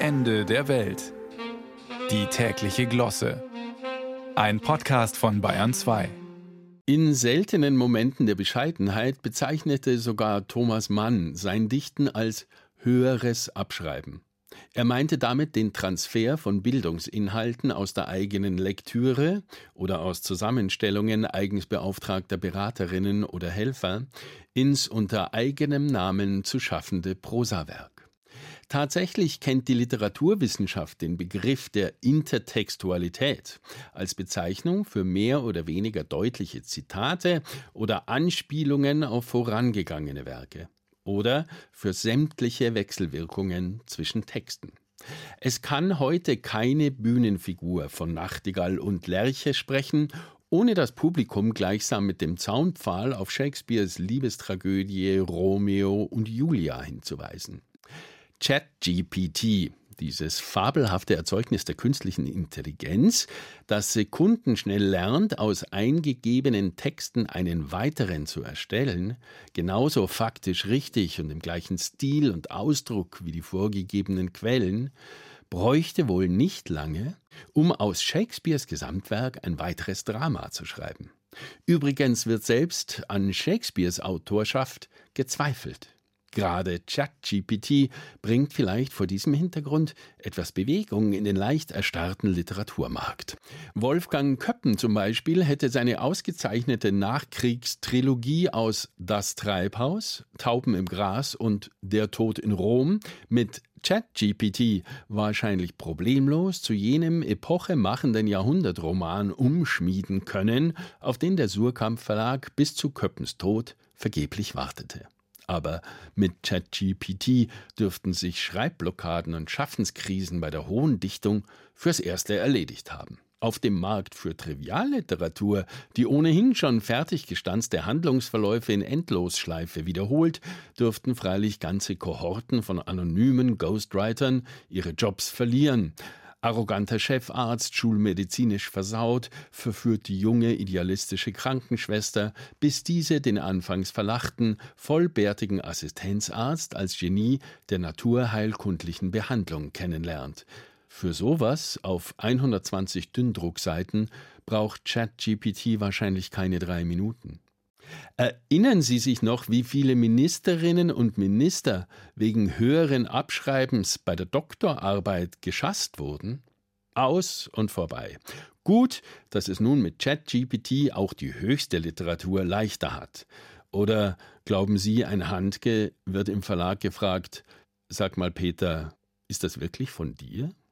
Ende der Welt. Die tägliche Glosse. Ein Podcast von Bayern 2. In seltenen Momenten der Bescheidenheit bezeichnete sogar Thomas Mann sein Dichten als höheres Abschreiben. Er meinte damit den Transfer von Bildungsinhalten aus der eigenen Lektüre oder aus Zusammenstellungen eigens beauftragter Beraterinnen oder Helfer ins unter eigenem Namen zu schaffende Prosawerk. Tatsächlich kennt die Literaturwissenschaft den Begriff der Intertextualität als Bezeichnung für mehr oder weniger deutliche Zitate oder Anspielungen auf vorangegangene Werke oder für sämtliche Wechselwirkungen zwischen Texten. Es kann heute keine Bühnenfigur von Nachtigall und Lerche sprechen, ohne das Publikum gleichsam mit dem Zaunpfahl auf Shakespeares Liebestragödie Romeo und Julia hinzuweisen. ChatGPT, dieses fabelhafte Erzeugnis der künstlichen Intelligenz, das sekundenschnell lernt, aus eingegebenen Texten einen weiteren zu erstellen, genauso faktisch richtig und im gleichen Stil und Ausdruck wie die vorgegebenen Quellen, bräuchte wohl nicht lange, um aus Shakespeares Gesamtwerk ein weiteres Drama zu schreiben. Übrigens wird selbst an Shakespeares Autorschaft gezweifelt. Gerade ChatGPT bringt vielleicht vor diesem Hintergrund etwas Bewegung in den leicht erstarrten Literaturmarkt. Wolfgang Köppen zum Beispiel hätte seine ausgezeichnete Nachkriegstrilogie aus Das Treibhaus, Tauben im Gras und Der Tod in Rom mit ChatGPT wahrscheinlich problemlos zu jenem epochemachenden Jahrhundertroman umschmieden können, auf den der Surkamp Verlag bis zu Köppens Tod vergeblich wartete. Aber mit ChatGPT dürften sich Schreibblockaden und Schaffenskrisen bei der hohen Dichtung fürs Erste erledigt haben. Auf dem Markt für Trivialliteratur, die ohnehin schon fertiggestanzte Handlungsverläufe in Endlosschleife wiederholt, dürften freilich ganze Kohorten von anonymen Ghostwritern ihre Jobs verlieren. Arroganter Chefarzt, schulmedizinisch versaut, verführt die junge idealistische Krankenschwester, bis diese den anfangs verlachten, vollbärtigen Assistenzarzt als Genie der naturheilkundlichen Behandlung kennenlernt. Für sowas auf 120 Dünndruckseiten braucht ChatGPT wahrscheinlich keine drei Minuten. Erinnern Sie sich noch, wie viele Ministerinnen und Minister wegen höheren Abschreibens bei der Doktorarbeit geschasst wurden? Aus und vorbei. Gut, dass es nun mit ChatGPT auch die höchste Literatur leichter hat. Oder glauben Sie, ein Handke wird im Verlag gefragt, sag mal Peter, ist das wirklich von dir?